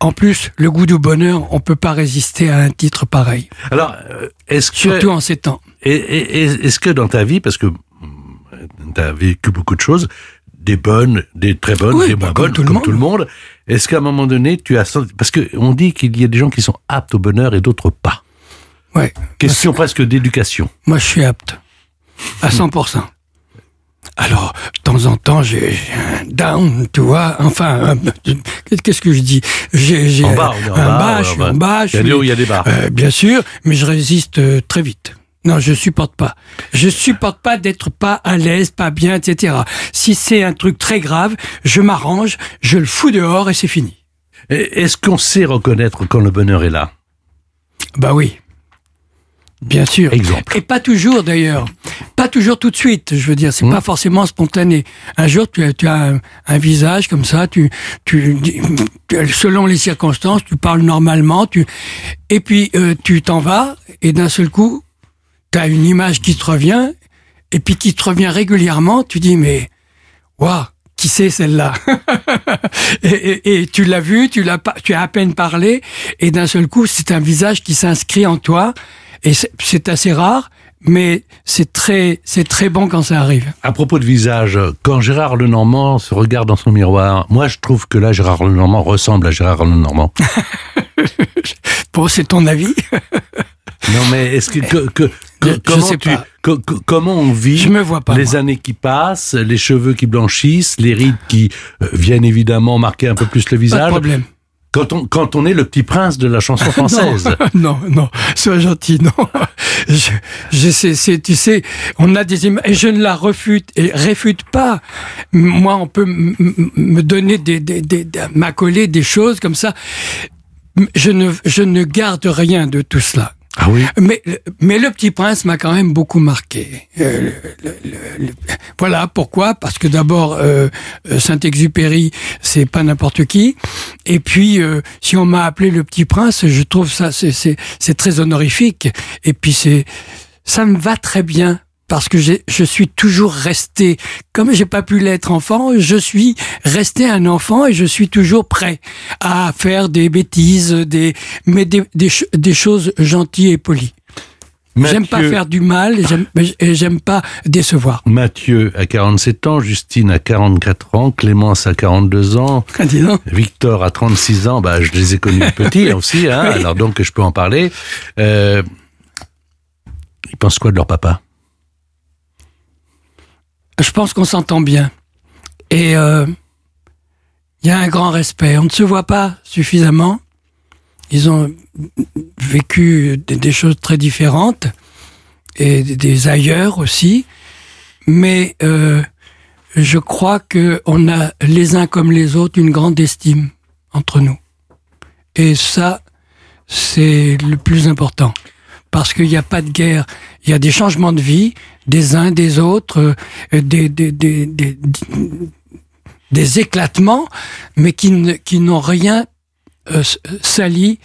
en plus, le goût du bonheur, on peut pas résister à un titre pareil, Alors, euh, est-ce que, surtout en ces temps. et- et- et- est-ce que dans ta vie, parce que tu as vécu beaucoup de choses, des bonnes, des très bonnes, Oui, des bah, moins bonnes, tout comme tout le monde, est-ce qu'à un moment donné, tu as senti, parce que on dit qu'il y a des gens qui sont aptes au bonheur et d'autres pas. Ouais. Question presque d'éducation. Moi, je suis apte. À 100%. Alors, de temps en temps, j'ai down, tu vois. Enfin, qu'est-ce que je dis? J'ai bas, en un bas, je suis en bas. bas. Il y a je des hauts, il y a des bas. Euh, bien sûr, mais je résiste euh, très vite. Non, je supporte pas. Je supporte pas d'être pas à l'aise, pas bien, etc. Si c'est un truc très grave, je m'arrange, je le fous dehors et c'est fini. Est-ce qu'on sait reconnaître quand le bonheur est là? Bah oui. Bien sûr. Exemple. Et pas toujours d'ailleurs. Pas toujours tout de suite. Je veux dire, c'est Mmh. pas forcément spontané. Un jour, tu as, tu as un, un visage comme ça, tu, tu, tu- selon les circonstances, tu parles normalement, tu, et puis euh, tu t'en vas, et d'un seul coup, tu as une image qui te revient, et puis qui te revient régulièrement, tu dis mais waouh, qui c'est celle-là? Et, et- et tu l'as vu, tu l'as pas, tu as à peine parlé, et d'un seul coup, c'est un visage qui s'inscrit en toi, et c'est- assez rare, mais c'est très, c'est très bon quand ça arrive. À propos de visage, quand Gérard Lenormand se regarde dans son miroir, moi je trouve que là Gérard Lenormand ressemble à Gérard Lenormand. Bon, c'est ton avis. Non mais est-ce que, que- que- je comment sais tu pas. comment on vit Je me vois pas, les moi. années qui passent, les cheveux qui blanchissent, les rides qui euh, viennent évidemment marquer un peu plus le Pas de visage? problème. Quand on quand on est le petit prince de la chanson française. non, non, sois gentil, non. Je, je sais, c'est, tu sais, on a des images, et je ne la refute et réfute pas. Moi, on peut me donner des, des, des, des- m'accoler des choses comme ça. Je ne, je ne garde rien de tout cela. Ah oui. Mais, mais le petit prince m'a quand même beaucoup marqué. Euh, le- le- le- voilà pourquoi Parce que d'abord, euh, euh, Saint-Exupéry, c'est pas n'importe qui. Et puis, euh, si on m'a appelé le petit prince, je trouve ça c'est très honorifique. Et puis c'est ça me va très bien parce que je suis toujours resté, comme j'ai pas pu l'être enfant, je suis resté un enfant et je suis toujours prêt à faire des bêtises, des, mais des, des, ch- des choses gentilles et polies. J'aime pas faire du mal et j'aime- pas décevoir. Mathieu a 47 ans, Justine a 44 ans, Clémence a 42 ans, Ah, dis donc. Victor a 36 ans, bah, je les ai connus petits aussi, hein, alors donc je peux en parler. Euh, ils pensent quoi de leur papa? Je pense qu'on s'entend bien. Et euh, il y a un grand respect. On ne se voit pas suffisamment. Ils ont vécu des, choses très différentes et des, ailleurs aussi. Mais euh, je crois que on a les uns comme les autres une grande estime entre nous. Et ça, c'est le plus important. Parce qu'il n'y a pas de guerre. Il y a des changements de vie des uns des autres, euh, des, des, des, des, éclatements, mais qui, qui n'ont rien euh, sali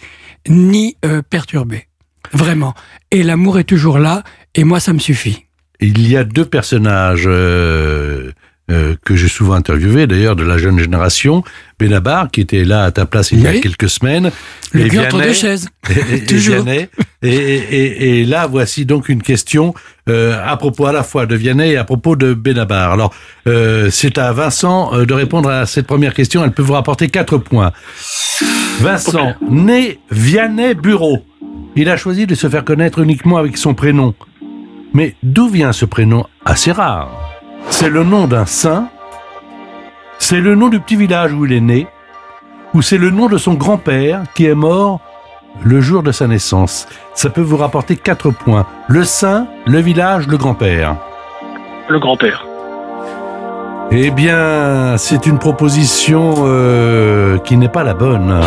ni euh, perturbé. Vraiment. Et l'amour est toujours là, et moi, ça me suffit. Il y a deux personnages euh, que j'ai souvent interviewés, d'ailleurs, de la jeune génération. Benabar, qui était là à ta place il y a quelques semaines. Le cul entre deux chaises. Et, Toujours. Et, et- et- et là, voici donc une question euh, à propos à la fois de Vianney et à propos de Benabar. Alors, euh, c'est à Vincent de répondre à cette première question. Elle peut vous rapporter quatre points. Vincent, né Vianney Bureau. Il a choisi de se faire connaître uniquement avec son prénom. Mais d'où vient ce prénom assez rare? C'est le nom d'un saint C'est le nom du petit village où il est né Ou c'est le nom de son grand-père qui est mort le jour de sa naissance Ça peut vous rapporter quatre points. Le saint, le village, le grand-père. Le grand-père. Eh bien, c'est une proposition euh, qui n'est pas la bonne.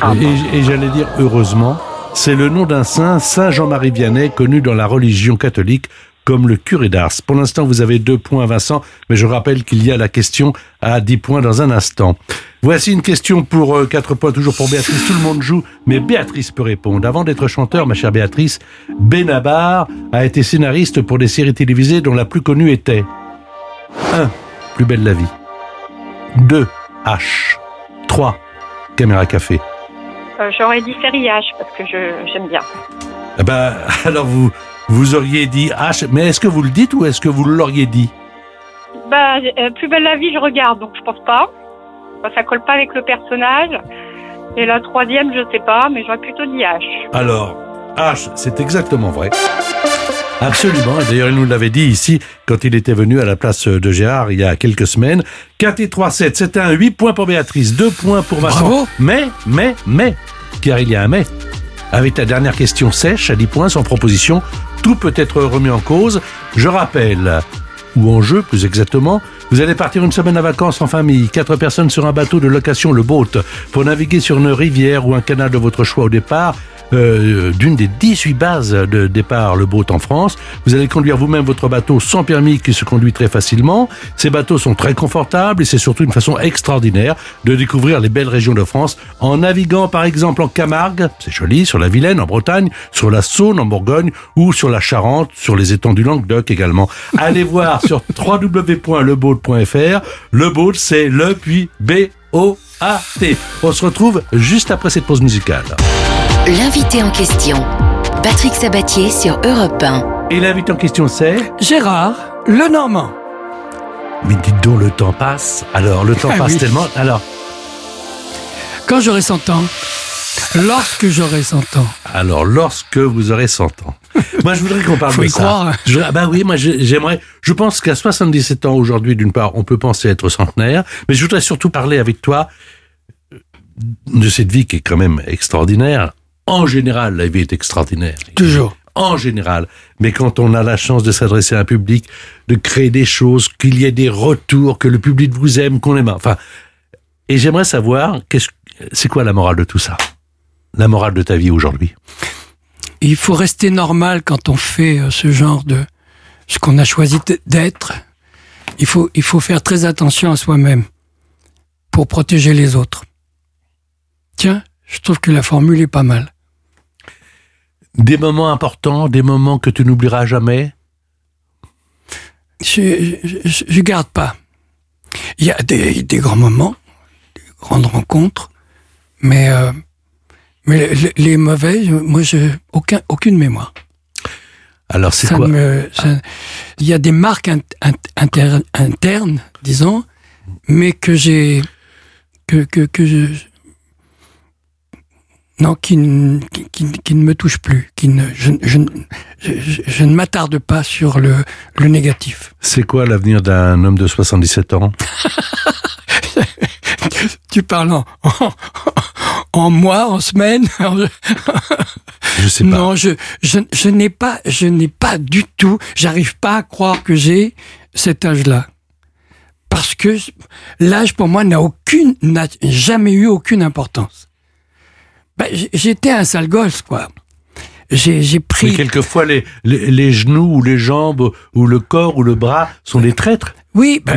Ah, et et j'allais dire heureusement, c'est le nom d'un saint, Saint Jean-Marie Vianney, connu dans la religion catholique comme le curé d'Ars. Pour l'instant, vous avez deux points, Vincent, mais je rappelle qu'il y a la question à 10 points dans un instant. Voici une question pour euh, quatre points, toujours pour Béatrice. Tout le monde joue, mais Béatrice peut répondre. Avant d'être chanteur, ma chère Béatrice, Benabar a été scénariste pour des séries télévisées dont la plus connue était 1. Plus belle la vie 2. H 3. Caméra café Euh, J'aurais dit Ferriage parce que j'aime bien. Eh ben, alors vous, vous auriez dit H, mais est-ce que vous le dites ou est-ce que vous l'auriez dit Bah, euh, plus belle la vie, je regarde, donc je pense pas. Ça colle pas avec le personnage. Et la troisième, je sais pas, mais j'aurais plutôt dit H. Alors, H, c'est exactement vrai. Absolument, et d'ailleurs il nous l'avait dit ici quand il était venu à la place de Gérard il y a quelques semaines. 4 et 3, 7, c'était un 8 points pour Béatrice, 2 points pour Vincent. Bravo. Mais, mais, mais, car il y a un mais. Avec ta dernière question sèche à 10 points sans proposition, tout peut être remis en cause. Je rappelle ou en jeu plus exactement. Vous allez partir une semaine à vacances en famille, quatre personnes sur un bateau de location, le boat, pour naviguer sur une rivière ou un canal de votre choix au départ euh, d'une des 18 bases de départ, le boat en France. Vous allez conduire vous-même votre bateau sans permis qui se conduit très facilement. Ces bateaux sont très confortables et c'est surtout une façon extraordinaire de découvrir les belles régions de France en naviguant par exemple en Camargue, c'est joli, sur la Vilaine en Bretagne, sur la Saône en Bourgogne ou sur la Charente, sur les étangs du Languedoc également. Allez voir sur www.leboat.fr. Le boat c'est le puis B O A T. On se retrouve juste après cette pause musicale. L'invité en question, Patrick Sabatier sur Europe 1. Et l'invité en question c'est Gérard Lenormand. Mais dites donc, le temps passe. Alors, le temps Ah passe oui. tellement. Alors, Quand j'aurai 100 ans, lorsque j'aurai 100 ans, alors, lorsque vous aurez 100 ans. Moi, je voudrais qu'on parle Faut de y ça. croire. Je- ah bah oui, moi, j'ai- j'aimerais. Je pense qu'à 77 ans aujourd'hui, d'une part, on peut penser être centenaire, mais je voudrais surtout parler avec toi euh, de cette vie qui est quand même extraordinaire. En général, la vie est extraordinaire. toujours. en général. Mais quand on a la chance de s'adresser à un public, de créer des choses, qu'il y ait des retours, que le public vous aime, qu'on aime. Enfin, et j'aimerais savoir, c'est quoi la morale de tout ça? La morale de ta vie aujourd'hui? Il faut rester normal quand on fait euh, ce genre de ce qu'on a choisi d'être. Il faut, il faut faire très attention à soi-même pour protéger les autres. Tiens, je trouve que la formule est pas mal. Des moments importants, des moments que tu n'oublieras jamais? Je, je, je- je garde pas. Il y a des, des grands moments, des grandes rencontres, mais euh, mais les, les mauvais, je- moi, je aucun aucune mémoire. Alors c'est quoi ça- Il y a des marques int- int- inter- internes, disons, mais que j'ai que que que je non qui, ne- qui, qui- qui ne me touchent plus, qui ne je, je, je, je- je ne m'attarde pas sur le le négatif. C'est quoi l'avenir d'un homme de 77 ans? Tu parles en, en, en mois, en semaine. Je sais pas. Non, je, je, je n'ai pas, je n'ai pas du tout, j'arrive pas à croire que j'ai cet âge-là. Parce que l'âge pour moi n'a aucune, n'a jamais eu aucune importance. Ben, j'étais un sale gosse, quoi. J'ai, j'ai Mais pris. quelquefois, les, les, les genoux ou les jambes ou le corps ou le bras sont des traîtres. Oui, ben,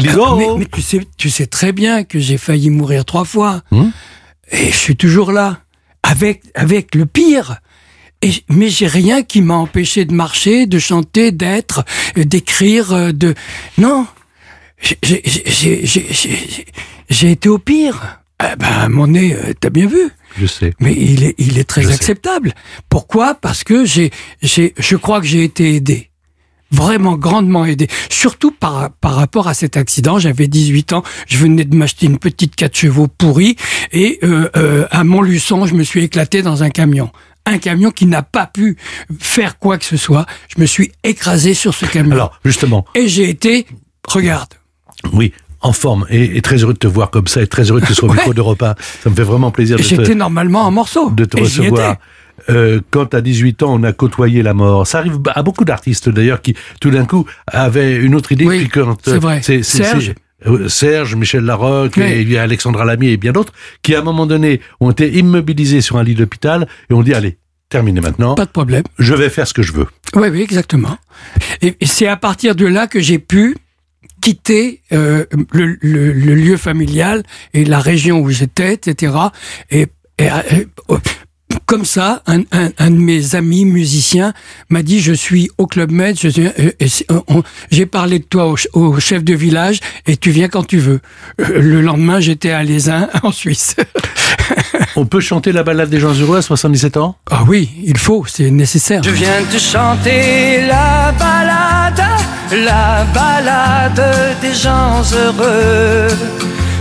mais tu sais, tu sais très bien que j'ai failli mourir trois fois. Hum? Et je suis toujours là. Avec, avec le pire. Et, mais j'ai rien qui m'a empêché de marcher, de chanter, d'être, euh, d'écrire, euh, de... Non. J'ai- j'ai- j'ai- j'ai- j'ai j'ai été au pire. Eh ben, mon nez, euh, t'as bien vu. Je sais. Mais il est, il est très Je sais. acceptable. Pourquoi? Parce que j'ai, j'ai, je crois que j'ai été aidé. Vraiment grandement aidé. Surtout par, par rapport à cet accident. J'avais 18 ans. Je venais de m'acheter une petite 4 chevaux pourrie. Et euh, euh, à Montluçon, je me suis éclaté dans un camion. Un camion qui n'a pas pu faire quoi que ce soit. Je me suis écrasé sur ce camion. Alors, justement, Et j'ai été, regarde, oui, en forme et, et très heureux de te voir comme ça et très heureux que tu sois au micro de repas. Ça me fait vraiment plaisir de j'étais normalement en morceaux. de te Et recevoir. Euh, quand à 18 ans, on a côtoyé la mort. Ça arrive à beaucoup d'artistes d'ailleurs qui, tout d'un coup, avaient une autre idée. Oui, puis quand, c'est vrai. c'est- c'est- Serge. euh, Serge, Michel Larocque, Oui. et il y a Alexandra Lamy et bien d'autres, qui à un moment donné ont été immobilisés sur un lit d'hôpital et ont dit allez, terminé maintenant, Pas de problème. je vais faire ce que je veux. Oui, oui, exactement. Et, et c'est à partir de là que j'ai pu quitter euh, le, le- le lieu familial et la région où j'étais, etc. Et, et, euh, comme ça, un, un- un de mes amis musiciens m'a dit je suis au Club Med, je suis- euh, on- j'ai parlé de toi au, au chef de village et tu viens quand tu veux. Euh, Le lendemain, j'étais à Lézin, en Suisse. On peut chanter la balade des gens heureux à 77 ans? Ah oui, il faut, c'est nécessaire. Je viens te chanter la balade, la balade des gens heureux.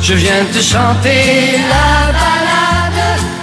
Je viens te chanter la balade,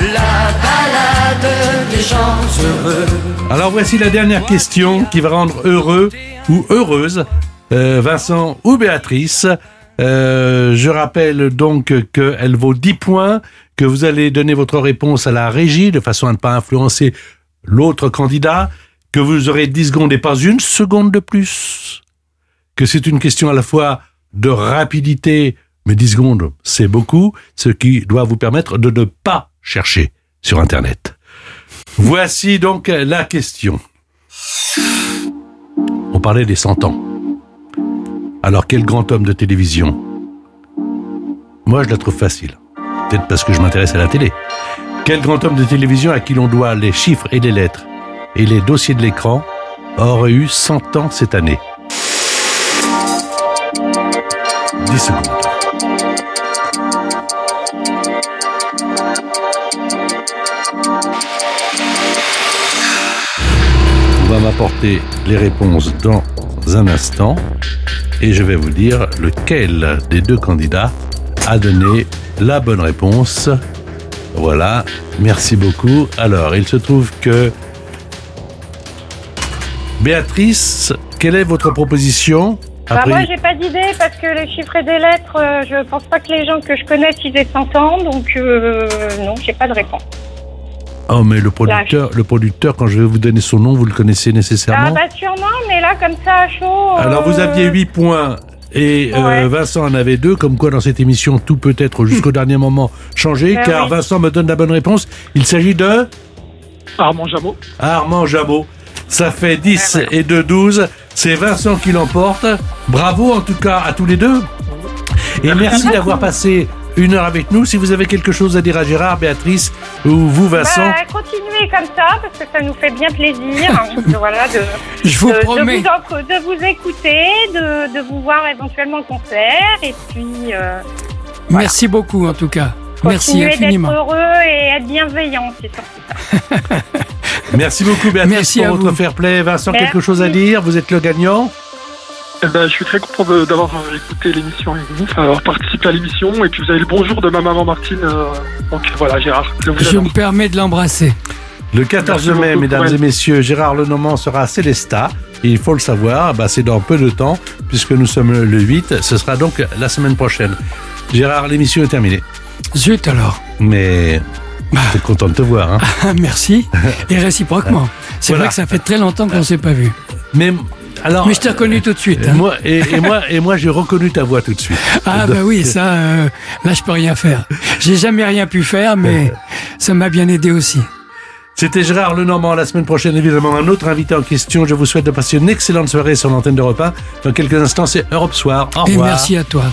La balade des heureux. Alors voici la dernière question qui va rendre heureux ou heureuse euh, Vincent ou Béatrice. Euh, je rappelle donc qu'elle vaut 10 points, que vous allez donner votre réponse à la régie de façon à ne pas influencer l'autre candidat, que vous aurez 10 secondes et pas une seconde de plus, que c'est une question à la fois de rapidité, mais 10 secondes, c'est beaucoup, ce qui doit vous permettre de ne pas chercher sur Internet. Voici donc la question. On parlait des 100 ans. Alors quel grand homme de télévision? Moi je la trouve facile. Peut-être parce que je m'intéresse à la télé. Quel grand homme de télévision à qui l'on doit les chiffres et les lettres et les dossiers de l'écran aurait eu 100 ans cette année? 10 secondes. M'apporter les réponses dans un instant et je vais vous dire lequel des deux candidats a donné la bonne réponse. Voilà, merci beaucoup. Alors, il se trouve que Béatrice, quelle est votre proposition Bah, moi, j'ai pas d'idée parce que les chiffres et des lettres, euh, je pense pas que les gens que je connaisse ils aient 100 ans, donc euh, non, j'ai pas de réponse. Oh, mais le producteur, le producteur, quand je vais vous donner son nom, vous le connaissez Ah nécessairement. bah sûrement, mais là comme ça à chaud. Alors, vous euh, aviez 8 points. Et euh. Vincent en avait deux, comme quoi dans cette émission tout peut être jusqu'au dernier moment changé, Ah car oui. Vincent me donne la bonne réponse. Il s'agit de Armand Jameau. Armand Jabot. Ça fait 10 et 2, 12. C'est Vincent qui l'emporte. Bravo en tout cas à tous les deux. Et merci d'avoir passé une heure avec nous. Si vous avez quelque chose à dire à Gérard, Béatrice ou vous, Vincent. Bah, continuez comme ça parce que ça nous fait bien plaisir. de, voilà, de, Je vous de, de promets. vous, en- de vous écouter, de, de vous voir éventuellement en concert et puis euh, Merci beaucoup en tout cas. Merci continuer d'être infiniment. heureux et être bienveillant. C'est surtout ça. Merci beaucoup, Béatrice, Merci pour à votre fair play. Vincent, quelque Merci. chose à dire? Vous êtes le gagnant Eh ben, je suis très content d'avoir écouté l'émission avec vous, enfin, avoir participé à l'émission. Et puis vous avez le bonjour de ma maman Martine. euh, donc voilà, Gérard. Je vous Je adore. me permets de l'embrasser. Le 14 Merci mai, mesdames et messieurs, Gérard Lenormand sera à Célestat. Et il faut le savoir, bah, c'est dans peu de temps, puisque nous sommes le 8. Ce sera donc la semaine prochaine. Gérard, l'émission est terminée. Zut alors. Mais t'es content de te voir. Hein Merci. Et réciproquement. C'est Voilà. vrai que ça fait très longtemps qu'on ne s'est pas vu. Mais alors, Mais je t'ai reconnu tout de suite. euh, hein. moi et, et moi et moi j'ai reconnu ta voix tout de suite. Ah bah oui, ça, euh, là je peux rien faire. J'ai jamais rien pu faire, mais ça m'a bien aidé aussi. C'était Gérard Lenormand. La semaine prochaine, évidemment, un autre invité en question. Je vous souhaite de passer une excellente soirée sur l'antenne d'Europe 1. Dans quelques instants, c'est Europe Soir. Au Et revoir. merci à toi.